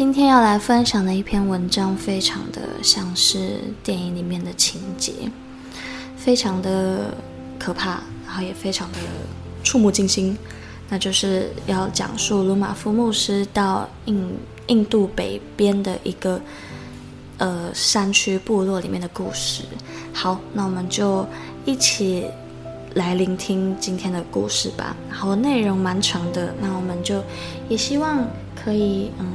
今天要来分享的一篇文章，非常的像是电影里面的情节，非常的可怕，然后也非常的触目惊心。那就是要讲述鲁马夫牧师到印印度北边的一个呃山区部落里面的故事。好，那我们就一起来聆听今天的故事吧。然后内容蛮长的，那我们就也希望可以嗯。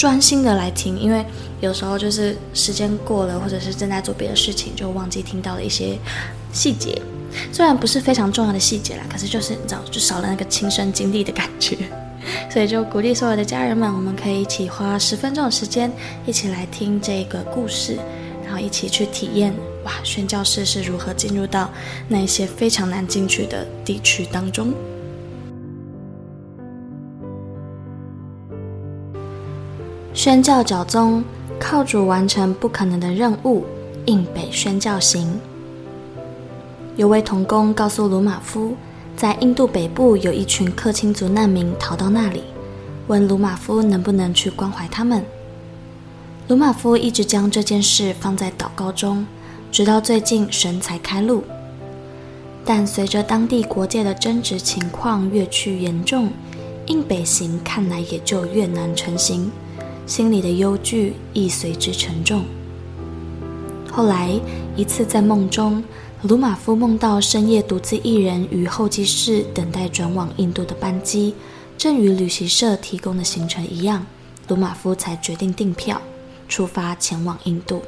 专心的来听，因为有时候就是时间过了，或者是正在做别的事情，就忘记听到了一些细节。虽然不是非常重要的细节啦，可是就是你知道，就少了那个亲身经历的感觉。所以就鼓励所有的家人们，我们可以一起花十分钟的时间，一起来听这个故事，然后一起去体验哇，宣教士是如何进入到那些非常难进去的地区当中。宣教教宗，靠主完成不可能的任务。印北宣教行。有位同工告诉鲁玛夫，在印度北部有一群克钦族难民逃到那里，问鲁玛夫能不能去关怀他们。鲁玛夫一直将这件事放在祷告中，直到最近神才开路。但随着当地国界的争执情况越趋严重，印北行看来也就越难成行。心里的忧惧亦随之沉重。后来一次在梦中，鲁玛夫梦到深夜独自一人于候机室等待转往印度的班机，正与旅行社提供的行程一样，鲁玛夫才决定订票出发前往印度。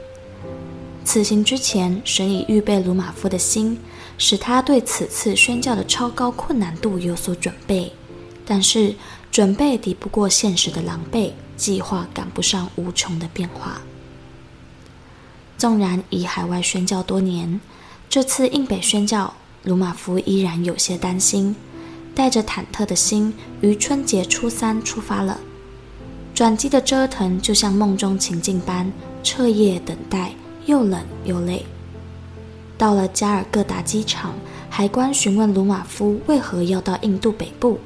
此行之前，神已预备鲁玛夫的心，使他对此次宣教的超高困难度有所准备，但是准备抵不过现实的狼狈。计划赶不上无穷的变化。纵然已海外宣教多年，这次印北宣教，鲁马夫依然有些担心，带着忐忑的心，于春节初三出发了。转机的折腾就像梦中情境般，彻夜等待，又冷又累。到了加尔各答机场，海关询问鲁马夫为何要到印度北部。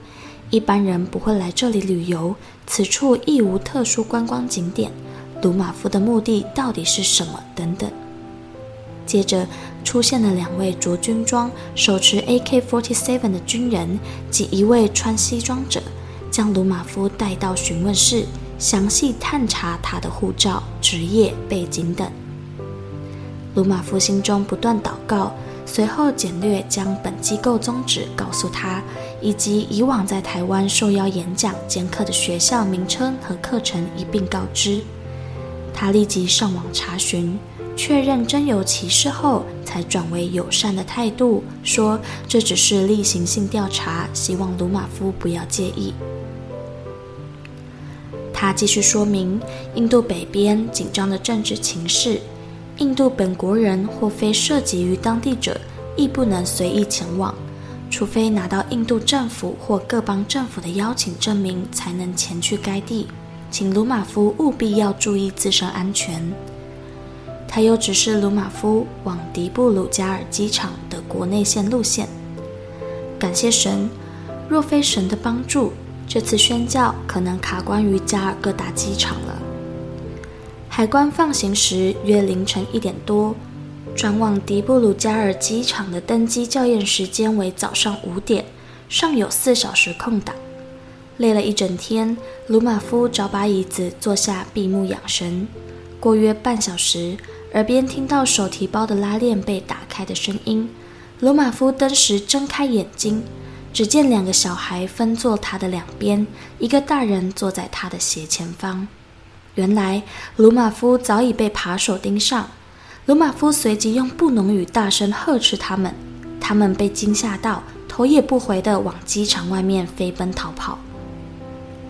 一般人不会来这里旅游，此处亦无特殊观光景点。鲁马夫的目的到底是什么？等等。接着出现了两位着军装、手持 AK-47 的军人及一位穿西装者，将鲁马夫带到询问室，详细探查他的护照、职业、背景等。鲁马夫心中不断祷告。随后简略将本机构宗旨告诉他，以及以往在台湾受邀演讲兼课的学校名称和课程一并告知。他立即上网查询，确认真有其事后，才转为友善的态度，说这只是例行性调查，希望鲁马夫不要介意。他继续说明，印度北边紧张的政治情势。印度本国人或非涉及于当地者，亦不能随意前往，除非拿到印度政府或各邦政府的邀请证明，才能前去该地。请鲁马夫务必要注意自身安全。他又指示鲁马夫往迪布鲁加尔机场的国内线路线。感谢神，若非神的帮助，这次宣教可能卡关于加尔各答机场了。海关放行时约凌晨一点多，转往迪布鲁加尔机场的登机校验时间为早上五点，尚有四小时空档。累了一整天，鲁马夫找把椅子坐下闭目养神。过约半小时，耳边听到手提包的拉链被打开的声音。鲁马夫登时睁开眼睛，只见两个小孩分坐他的两边，一个大人坐在他的斜前方。原来鲁马夫早已被扒手盯上。鲁马夫随即用布农语大声呵斥他们，他们被惊吓到，头也不回地往机场外面飞奔逃跑。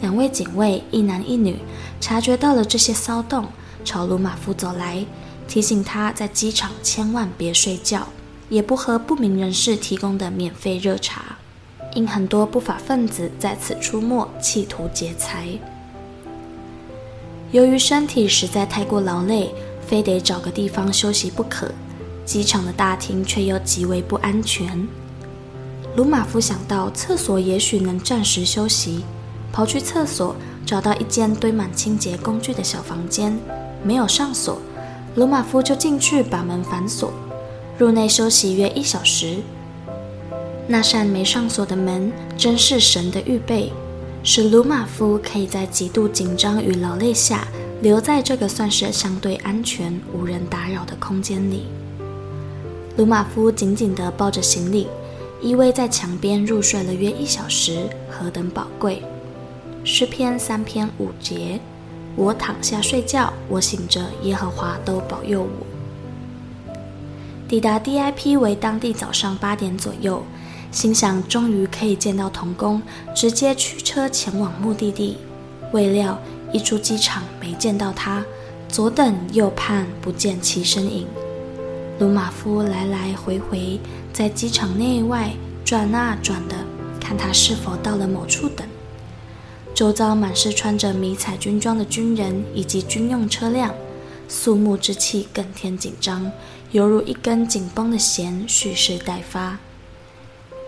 两位警卫，一男一女，察觉到了这些骚动，朝鲁马夫走来，提醒他在机场千万别睡觉，也不喝不明人士提供的免费热茶，因很多不法分子在此出没，企图劫财。由于身体实在太过劳累，非得找个地方休息不可，机场的大厅却又极为不安全。鲁马夫想到厕所也许能暂时休息。跑去厕所，找到一间堆满清洁工具的小房间，没有上锁。鲁马夫就进去把门反锁，入内休息约一小时。那扇没上锁的门，真是神的预备，使鲁马夫可以在极度紧张与劳累下，留在这个算是相对安全、无人打扰的空间里。鲁玛夫紧紧地抱着行李，依偎在墙边入睡了约一小时，何等宝贵！诗篇三篇五节，我躺下睡觉，我醒着，耶和华都保佑我。抵达 DIP 为当地早上八点左右，心想终于可以见到童工，直接驱车前往目的地。未料一出机场没见到他，左等右盼不见其身影。鲁马夫来来回回在机场内外转啊转的，看他是否到了某处等。周遭满是穿着迷彩军装的军人以及军用车辆，肃穆之气更添紧张，犹如一根紧绷的弦，蓄势待发。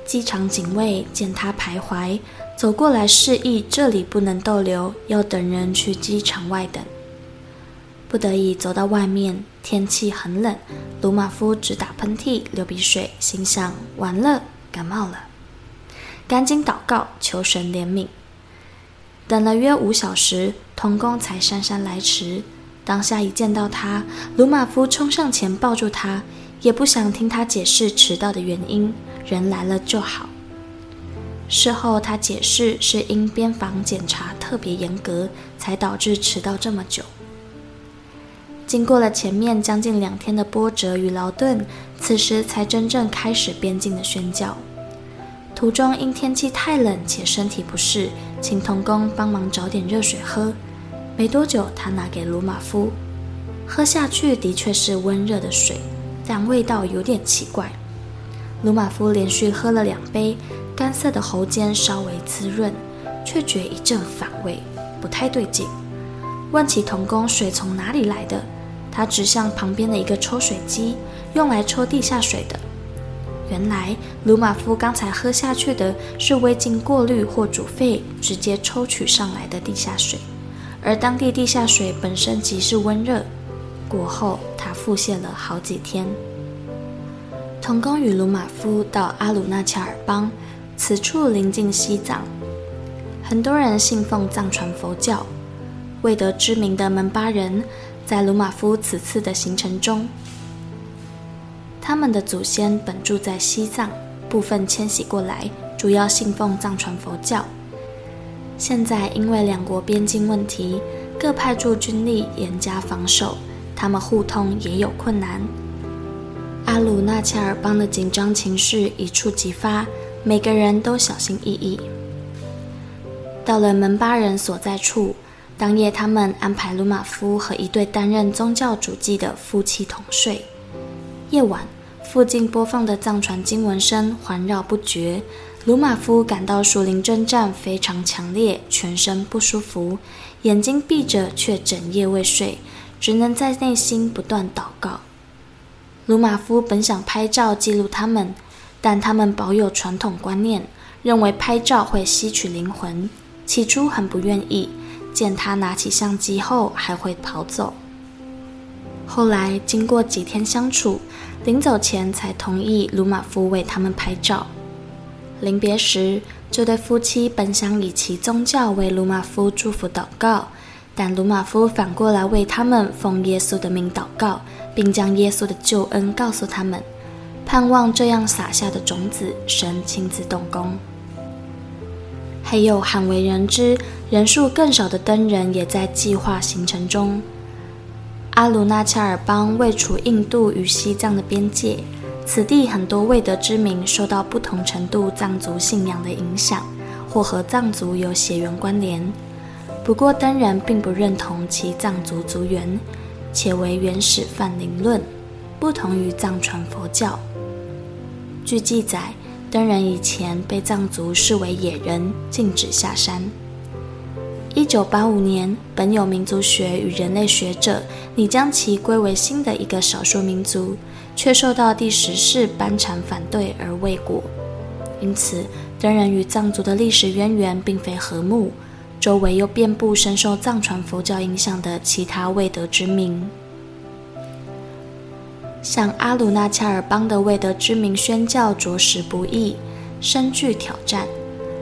机场警卫见他徘徊，走过来示意这里不能逗留，要等人去机场外等。不得已走到外面，天气很冷，鲁马夫直打喷嚏、流鼻水，心想完了，感冒了，赶紧祷告求神怜悯。等了约五小时，童工才姗姗来迟。当下一见到他，鲁马夫冲上前抱住他，也不想听他解释迟到的原因，人来了就好。事后他解释是因边防检查特别严格，才导致迟到这么久。经过了前面将近两天的波折与劳顿，此时才真正开始边境的宣教。途中因天气太冷且身体不适，请同工帮忙找点热水喝。没多久，他拿给鲁马夫，喝下去的确是温热的水，但味道有点奇怪。鲁马夫连续喝了两杯，干涩的喉间稍微滋润，却觉一阵反胃，不太对劲。问起童工水从哪里来的，他指向旁边的一个抽水机，用来抽地下水的。原来鲁马夫刚才喝下去的是未经过滤或煮沸，直接抽取上来的地下水，而当地地下水本身即是温热。过后他腹泻了好几天。童工与鲁马夫到阿鲁纳恰尔邦，此处临近西藏，很多人信奉藏传佛教。未得知名的门巴人，在鲁马夫此次的行程中。他们的祖先本住在西藏，部分迁徙过来，主要信奉藏传佛教。现在因为两国边境问题，各派驻军力严加防守，他们互通也有困难。阿鲁纳恰尔邦的紧张情绪一触即发，每个人都小心翼翼。到了门巴人所在处，当夜他们安排鲁马夫和一对担任宗教主祭的夫妻同睡。夜晚。附近播放的藏传经文声环绕不绝，鲁马夫感到属灵征战非常强烈，全身不舒服，眼睛闭着却整夜未睡，只能在内心不断祷告。鲁马夫本想拍照记录他们，但他们保有传统观念，认为拍照会吸取灵魂，起初很不愿意，见他拿起相机后还会跑走。后来经过几天相处，临走前才同意鲁玛夫为他们拍照。临别时，这对夫妻本想以其宗教为鲁玛夫祝福祷告，但鲁玛夫反过来为他们奉耶稣的名祷告，并将耶稣的救恩告诉他们，盼望这样撒下的种子，神亲自动工。还有罕为人知、人数更少的灯人也在计划行程中。阿鲁纳恰尔邦位处印度与西藏的边界。此地很多未得之民受到不同程度藏族信仰的影响，或和藏族有血缘关联。不过灯人并不认同其藏族族源，且为原始泛灵论，不同于藏传佛教。据记载，灯人以前被藏族视为野人，禁止下山。一九八五年，本有民族学与人类学者拟将其归为新的一个少数民族。却受到第十世班禅反对而未果，因此灯人与藏族的历史渊源并非和睦，周围又遍布深受藏传佛教影响的其他未得之民。向阿鲁纳恰尔邦的未得知名宣教着实不易，深具挑战。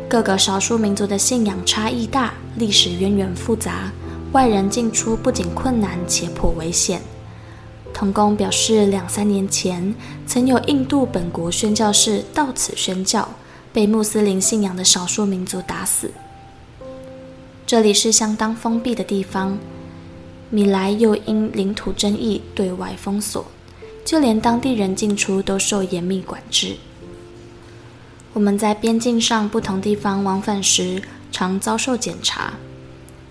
各个少数民族的信仰差异大，历史渊源复杂，外人进出不仅困难且颇危险。童工表示，两三年前曾有印度本国宣教士到此宣教，被穆斯林信仰的少数民族打死。这里是相当封闭的地方，米莱又因领土争议对外封锁，就连当地人进出都受严密管制。我们在边境上不同地方往返时，常遭受检查。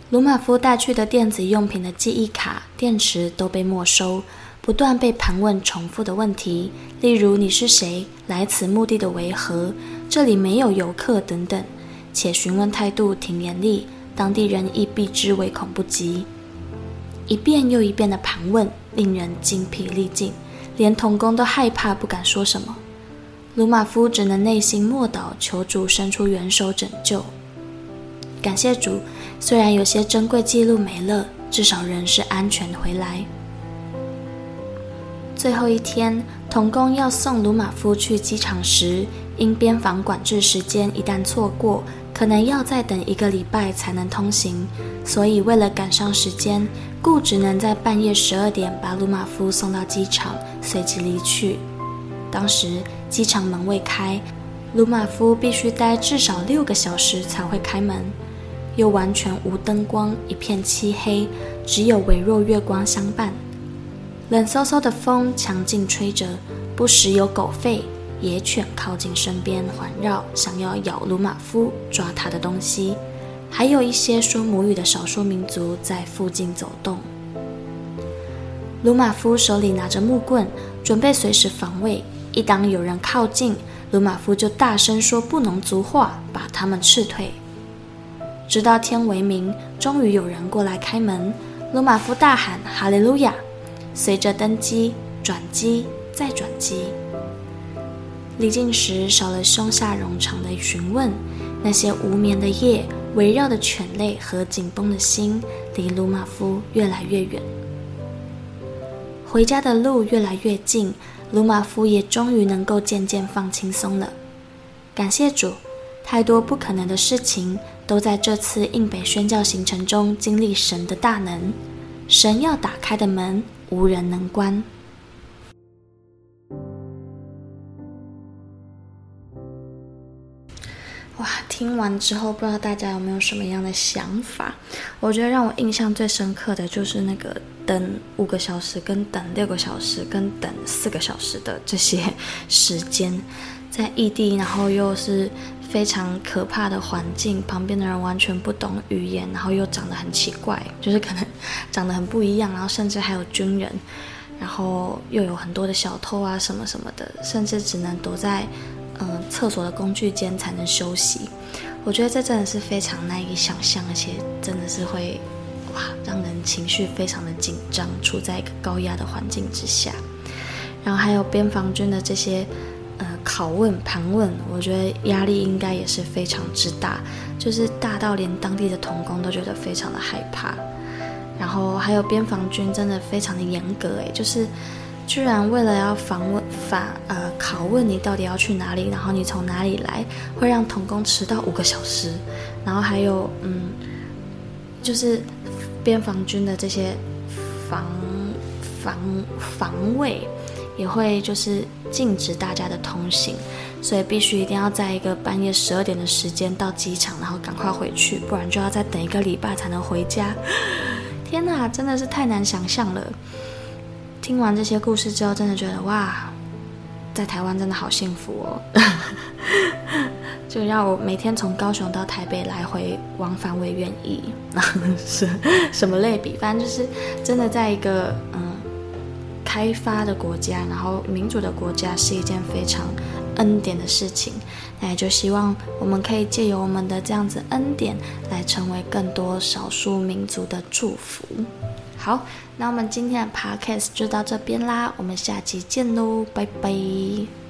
鲁马夫带去的电子用品的记忆卡、电池都被没收。不断被盘问重复的问题，例如你是谁，来此目的的为何，这里没有游客等等，且询问态度挺严厉，当地人亦避之唯恐不及。一遍又一遍的盘问，令人精疲力尽，连童工都害怕，不敢说什么。鲁玛夫只能内心默祷，求主伸出援手拯救。感谢主，虽然有些珍贵记录没了，至少人是安全回来。最后一天，童工要送鲁玛夫去机场时，因边防管制时间一旦错过，可能要再等一个礼拜才能通行，所以为了赶上时间，故只能在半夜十二点把鲁玛夫送到机场，随即离去。当时机场门未开，鲁马夫必须待至少六个小时才会开门，又完全无灯光，一片漆黑，只有微弱月光相伴。冷飕飕的风强劲吹着，不时有狗吠、野犬靠近身边环绕，想要咬鲁马夫、抓他的东西。还有一些说母语的少数民族在附近走动。鲁马夫手里拿着木棍，准备随时防卫。一当有人靠近，鲁马夫就大声说不能族话，把他们斥退。直到天微明，终于有人过来开门。鲁马夫大喊：“哈利路亚！”随着登机、转机再转机，离境时少了胸下冗长的询问，那些无眠的夜、围绕的犬类和紧绷的心，离鲁马夫越来越远。回家的路越来越近，鲁马夫也终于能够渐渐放轻松了。感谢主，太多不可能的事情都在这次印北宣教行程中经历神的大能，神要打开的门，无人能关。听完之后，不知道大家有没有什么样的想法？我觉得让我印象最深刻的就是那个等五个小时、跟等六个小时、跟等四个小时的这些时间，在异地，然后又是。非常可怕的环境，旁边的人完全不懂语言，然后又长得很奇怪，就是可能长得很不一样，然后甚至还有军人，然后又有很多的小偷啊什么什么的，甚至只能躲在嗯、厕所的工具间才能休息。我觉得这真的是非常难以想象，而且真的是会哇让人情绪非常的紧张，处在一个高压的环境之下，然后还有边防军的这些。呃，拷问、盘问，我觉得压力应该也是非常之大，就是大到连当地的童工都觉得非常的害怕。然后还有边防军真的非常的严格，诶，就是居然为了要访问法呃拷问你到底要去哪里，然后你从哪里来，会让童工迟到五个小时，然后还有嗯，就是边防军的这些防防防卫也会就是禁止大家的通行，所以必须一定要在一个半夜十二点的时间到机场，然后赶快回去，不然就要再等一个礼拜才能回家。天哪，真的是太难想象了。听完这些故事之后，真的觉得哇，在台湾真的好幸福哦。就让我每天从高雄到台北来回往返，我也愿意。是什么类比？反正就是真的在一个嗯。开发的国家，然后民主的国家是一件非常恩典的事情。那也就希望我们可以借由我们的这样子恩典，来成为更多少数民族的祝福。好，那我们今天的 podcast 就到这边啦，我们下期见喽，拜拜。